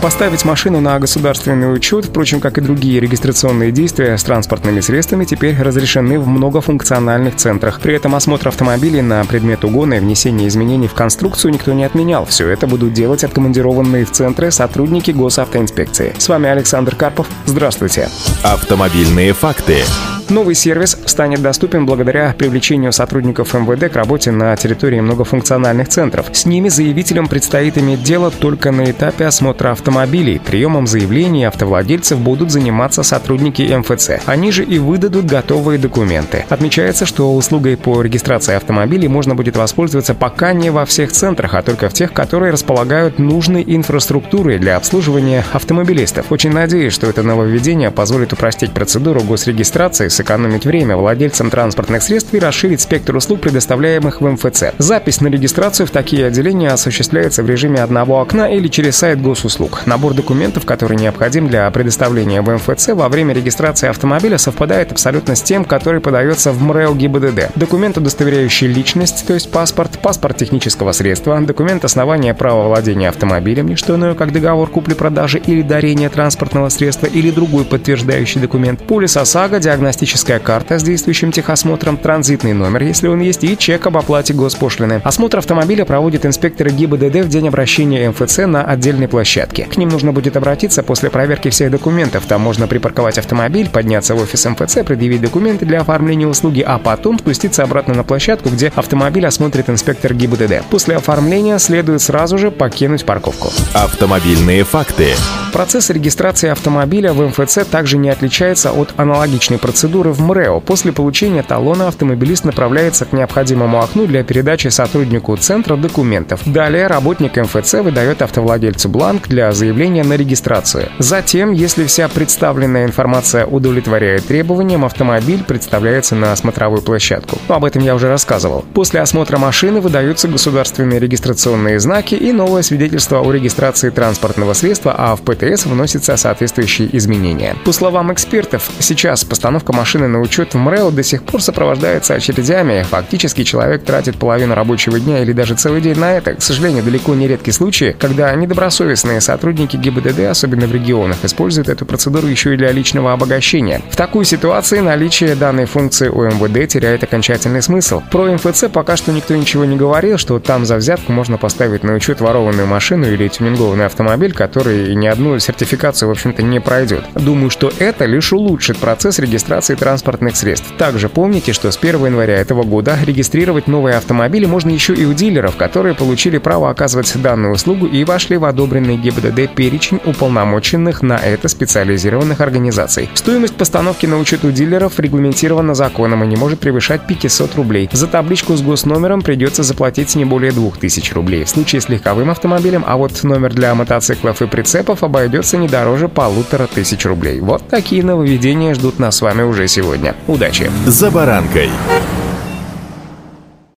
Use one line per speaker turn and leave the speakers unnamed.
Поставить машину на государственный учет, впрочем, как и другие регистрационные действия с транспортными средствами, теперь разрешены в многофункциональных центрах. При этом осмотр автомобилей на предмет угона и внесение изменений в конструкцию никто не отменял. Все это будут делать откомандированные в центры сотрудники госавтоинспекции. С вами Александр Карпов. Здравствуйте.
Автомобильные факты.
Новый сервис станет доступен благодаря привлечению сотрудников МВД к работе на территории многофункциональных центров. С ними заявителям предстоит иметь дело только на этапе осмотра автомобилей. Приемом заявлений автовладельцев будут заниматься сотрудники МФЦ. Они же и выдадут готовые документы. Отмечается, что услугой по регистрации автомобилей можно будет воспользоваться пока не во всех центрах, а только в тех, которые располагают нужной инфраструктурой для обслуживания автомобилистов. Очень надеюсь, что это нововведение позволит упростить процедуру госрегистрации сэкономить время владельцам транспортных средств и расширить спектр услуг, предоставляемых в МФЦ. Запись на регистрацию в такие отделения осуществляется в режиме одного окна или через сайт госуслуг. Набор документов, который необходим для предоставления в МФЦ во время регистрации автомобиля, совпадает абсолютно с тем, который подается в МРЭО ГИБДД. Документ, удостоверяющий личность, то есть паспорт, паспорт технического средства, документ основания права владения автомобилем, не что иное, как договор купли-продажи или дарения транспортного средства или другой подтверждающий документ, полис ОСАГО, диагностический техническая карта с действующим техосмотром, транзитный номер, если он есть, и чек об оплате госпошлины. Осмотр автомобиля проводят инспекторы ГИБДД в день обращения МФЦ на отдельной площадке. К ним нужно будет обратиться после проверки всех документов. Там можно припарковать автомобиль, подняться в офис МФЦ, предъявить документы для оформления услуги, а потом спуститься обратно на площадку, где автомобиль осмотрит инспектор ГИБДД. После оформления следует сразу же покинуть парковку.
Автомобильные факты.
Процесс регистрации автомобиля в МФЦ также не отличается от аналогичной процедуры в МРЭО. После получения талона автомобилист направляется к необходимому окну для передачи сотруднику центра документов. Далее работник МФЦ выдает автовладельцу бланк для заявления на регистрацию. Затем, если вся представленная информация удовлетворяет требованиям, автомобиль представляется на смотровую площадку. Об этом я уже рассказывал. После осмотра машины выдаются государственные регистрационные знаки и новое свидетельство о регистрации транспортного средства, а в ПТС вносятся соответствующие изменения. По словам экспертов, сейчас постановка машины на учет в МРЭО до сих пор сопровождается очередями. Фактически человек тратит половину рабочего дня или даже целый день на это. К сожалению, далеко не редкий случай, когда недобросовестные сотрудники ГИБДД, особенно в регионах, используют эту процедуру еще и для личного обогащения. В такой ситуации наличие данной функции у МВД теряет окончательный смысл. Про МФЦ пока что никто ничего не говорил, что там за взятку можно поставить на учет ворованную машину или тюнингованный автомобиль, который ни одну сертификацию, в общем-то, не пройдет. Думаю, что это лишь улучшит процесс регистрации транспортных средств. Также помните, что с 1 января этого года регистрировать новые автомобили можно еще и у дилеров, которые получили право оказывать данную услугу и вошли в одобренный ГИБДД перечень уполномоченных на это специализированных организаций. Стоимость постановки на учет у дилеров регламентирована законом и не может превышать 500 рублей. За табличку с госномером придется заплатить не более 2000 рублей. В случае с легковым автомобилем, а вот номер для мотоциклов и прицепов обойдется не дороже полутора тысяч рублей. Вот такие нововведения ждут нас с вами уже сегодня. Удачи!
«За баранкой»